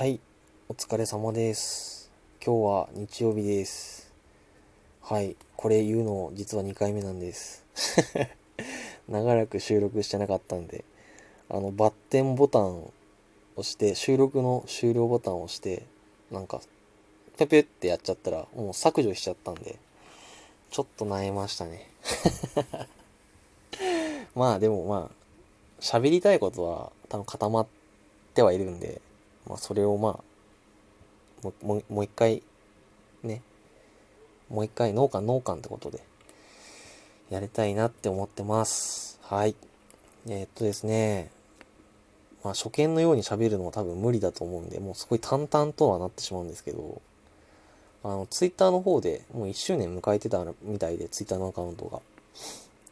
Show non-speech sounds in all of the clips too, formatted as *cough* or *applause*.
はい、お疲れ様です。今日は日曜日です。はい、これ言うの実は2回目なんです。*laughs* 長らく収録してなかったんで、あの、バッテンボタンを押して、収録の終了ボタンを押して、なんか、ペペってやっちゃったら、もう削除しちゃったんで、ちょっと萎えましたね。*laughs* まあでもまあ、喋りたいことは多分固まってはいるんで、まあそれをまあ、もうもうもう一回、ね、もう一回農家農家ってことで、やりたいなって思ってます。はい。えーっとですね、まあ初見のように喋るのは多分無理だと思うんで、もうすごい淡々とはなってしまうんですけど、あの、ツイッターの方でもう1周年迎えてたみたいで、ツイッターのアカウントが。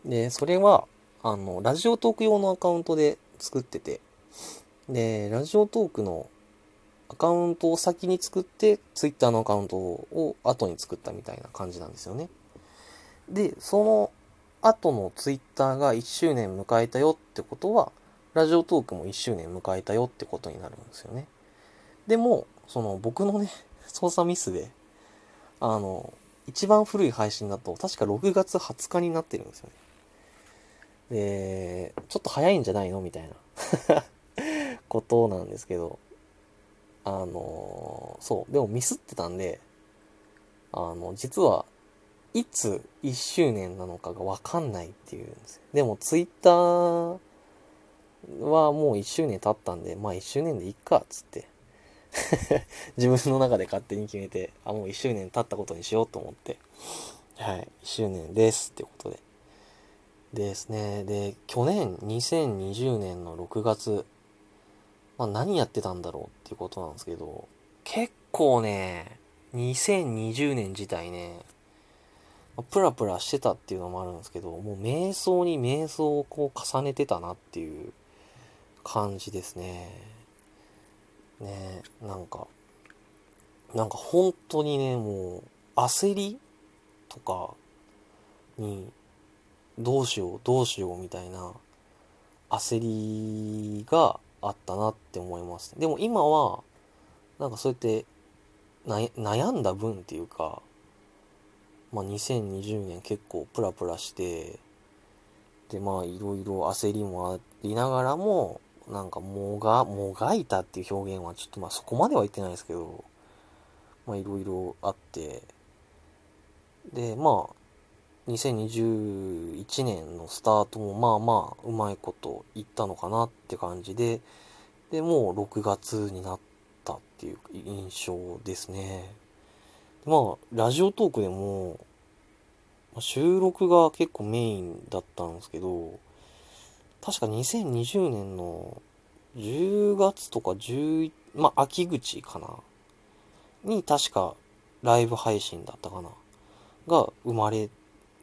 で、それは、あの、ラジオトーク用のアカウントで作ってて、で、ラジオトークのアカウントを先に作って、ツイッターのアカウントを後に作ったみたいな感じなんですよね。で、その後のツイッターが1周年迎えたよってことは、ラジオトークも1周年迎えたよってことになるんですよね。でも、その僕のね、*laughs* 操作ミスで、あの、一番古い配信だと、確か6月20日になってるんですよね。で、ちょっと早いんじゃないのみたいな *laughs* ことなんですけど、あの、そう、でもミスってたんで、あの、実は、いつ1周年なのかがわかんないっていうんですよ。でも、ツイッターはもう1周年経ったんで、まあ1周年でいっかっ、つって。*laughs* 自分の中で勝手に決めて、あ、もう1周年経ったことにしようと思って、はい、1周年ですってことで。ですね。で、去年、2020年の6月、まあ何やってたんだろうっていうことなんですけど、結構ね、2020年自体ね、まプラプラしてたっていうのもあるんですけど、もう瞑想に瞑想をこう重ねてたなっていう感じですね。ねなんか、なんか本当にね、もう焦りとかにどうしようどうしようみたいな焦りがあったなって思います。でも今は、なんかそうやってな悩んだ分っていうか、まあ2020年結構プラプラして、でまあいろいろ焦りもありながらも、なんかもが、もがいたっていう表現はちょっとまあそこまでは言ってないですけど、まあいろいろあって、でまあ2021年のスタートもまあまあうまいこといったのかなって感じで、で、もう6月になったっていう印象ですね。まあ、ラジオトークでも、収録が結構メインだったんですけど、確か2020年の10月とか11、まあ秋口かなに確かライブ配信だったかなが生まれ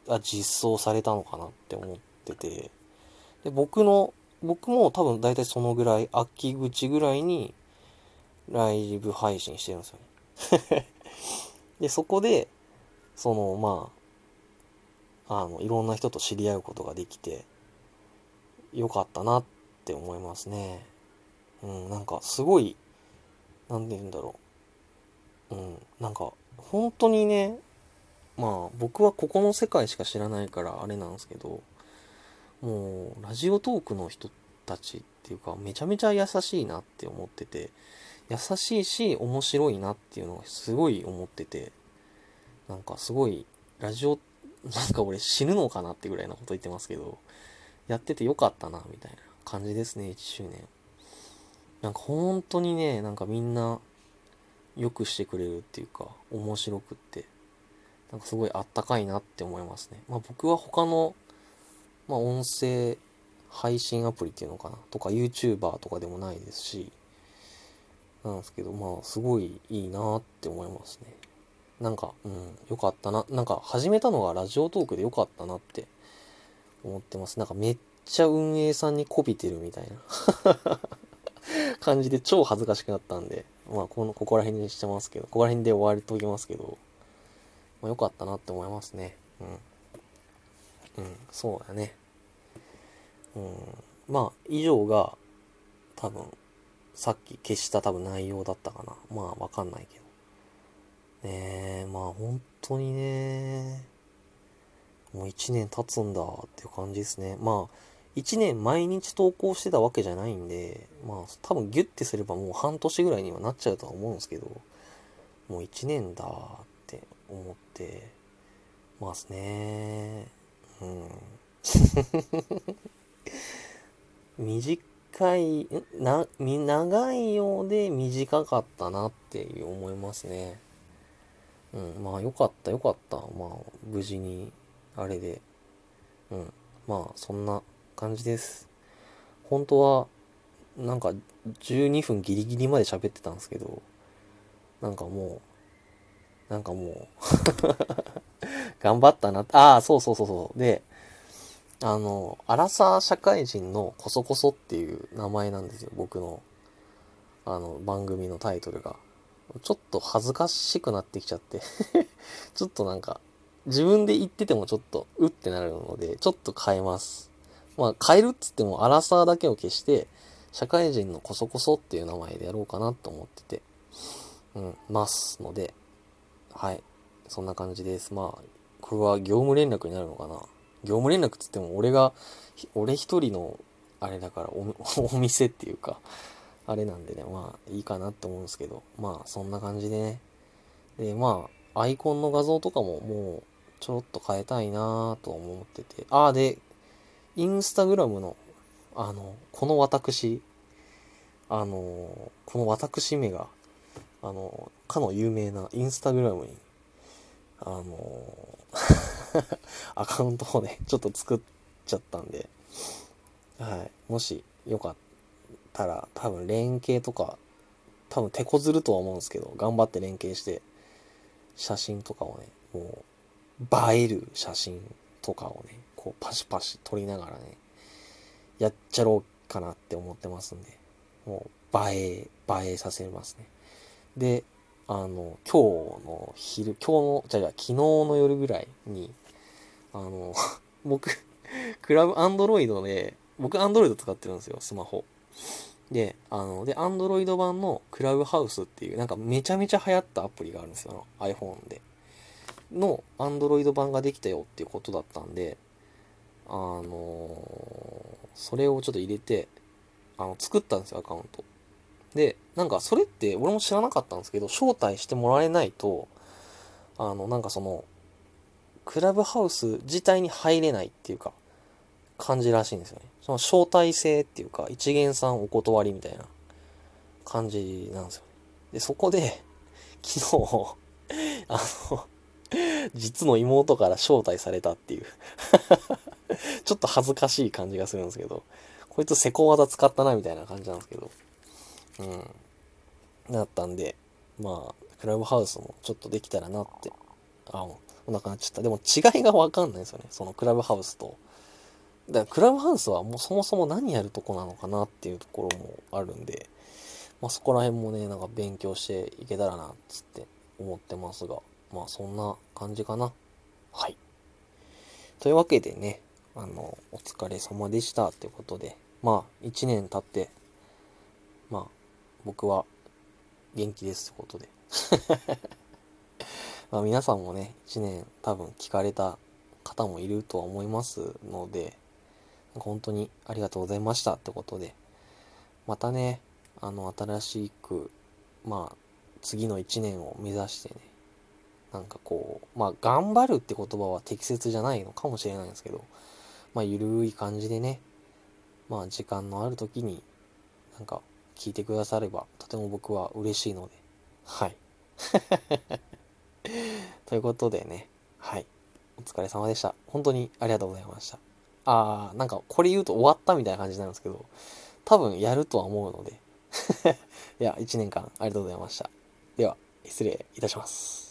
あ実装されたのかなって思ってて。で僕の僕も多分大体そのぐらい秋口ぐらいにライブ配信してるんですよね。*laughs* でそこでそのまああのいろんな人と知り合うことができてよかったなって思いますね。うんなんかすごいなんて言うんだろう。うんなんか本当にねまあ僕はここの世界しか知らないからあれなんですけどもうラジオトークの人たちっていうかめちゃめちゃ優しいなって思ってて優しいし面白いなっていうのがすごい思っててなんかすごいラジオなんか俺死ぬのかなってぐらいなこと言ってますけどやっててよかったなみたいな感じですね1周年。なんか本当にねなんかみんなよくしてくれるっていうか面白くって。なんかすごいあったかいなって思いますね。まあ僕は他の、まあ音声配信アプリっていうのかなとか YouTuber とかでもないですし、なんですけど、まあすごいいいなって思いますね。なんか、うん、よかったな。なんか始めたのがラジオトークでよかったなって思ってます。なんかめっちゃ運営さんにこびてるみたいな *laughs* 感じで超恥ずかしくなったんで、まあこの、ここら辺にしてますけど、ここら辺で終わりときますけど、まあ、よかったなって思いますね。うん。うん、そうだね。うん。まあ、以上が、多分、さっき消した多分内容だったかな。まあわかんないけど。ねえ、まあ本当にね、もう1年経つんだっていう感じですね。まあ、1年毎日投稿してたわけじゃないんで、まあ多分ギュッてすればもう半年ぐらいにはなっちゃうとは思うんですけど、もう1年だって思ってますね。うん。*laughs* 短い、な、長いようで短かったなって思いますね。うん、まあよかったよかった。まあ無事に、あれで。うん、まあそんな感じです。本当は、なんか12分ギリギリまで喋ってたんですけど、なんかもう、なんかもう *laughs* 頑張ったな。ああ、そうそうそうそう。で、あの、アラサー社会人のコソコソっていう名前なんですよ、僕の、あの、番組のタイトルが。ちょっと恥ずかしくなってきちゃって *laughs* ちょっとなんか、自分で言っててもちょっと、うってなるので、ちょっと変えます。まあ、変えるっつっても、アラサーだけを消して、社会人のコソコソっていう名前でやろうかなと思ってて、うん、ますので、はい。そんな感じです。まあ、これは業務連絡になるのかな？業務連絡つっても俺が、俺一人の、あれだからお、*laughs* お店っていうか、あれなんでね、まあいいかなって思うんですけど、まあそんな感じでね。で、まあ、アイコンの画像とかももうちょろっと変えたいなと思ってて。ああ、で、インスタグラムの、あの、この私、あの、この私めが、あの、かの有名なインスタグラムに、あの、*laughs* アカウントをね、ちょっと作っちゃったんで、はい。もしよかったら、多分連携とか、多分手こずるとは思うんですけど、頑張って連携して、写真とかをね、もう、映える写真とかをね、こうパシパシ撮りながらね、やっちゃろうかなって思ってますんで、もう映え、映えさせますね。で、あの、今日の昼、今日の、じゃじゃ昨日の夜ぐらいに、あの、*laughs* 僕、クラブアンドロイドで、僕アンドロイド使ってるんですよ、スマホ。で、あの、で、アンドロイド版のクラブハウスっていう、なんかめちゃめちゃ流行ったアプリがあるんですよ、iPhone で。の、アンドロイド版ができたよっていうことだったんで、あのそれをちょっと入れて、あの、作ったんですよ、アカウント。で、なんかそれって俺も知らなかったんですけど、招待してもらえないと、あの、なんかその、クラブハウス自体に入れないっていうか、感じらしいんですよね。その招待制っていうか、一元さんお断りみたいな感じなんですよ。で、そこで、昨日、あの、実の妹から招待されたっていうちょっと恥ずかしい感じがするんですけど、こいつセコ技使ったなみたいな感じなんですけど、うん。なったんで、まあ、クラブハウスもちょっとできたらなって。あ、お腹なっちゃった。でも違いがわかんないですよね。そのクラブハウスと。だからクラブハウスはもうそもそも何やるとこなのかなっていうところもあるんで、まあそこら辺もね、なんか勉強していけたらな、つって思ってますが、まあそんな感じかな。はい。というわけでね、あの、お疲れ様でしたってことで、まあ1年経ってまあ、僕は元気ですってことで。*laughs* まあ皆さんもね、1年多分聞かれた方もいるとは思いますので、本当にありがとうございましたってことで、またね、あの、新しく、まあ、次の1年を目指してね、なんかこう、まあ、頑張るって言葉は適切じゃないのかもしれないんですけど、まあ、ゆるい感じでね、まあ、時間のある時に、なんか、聞いてくだされば、とても僕は嬉しいので、はい。*laughs* ということでね、はい。お疲れ様でした。本当にありがとうございました。あー、なんかこれ言うと終わったみたいな感じなんですけど、多分やるとは思うので、*laughs* いや、1年間ありがとうございました。では、失礼いたします。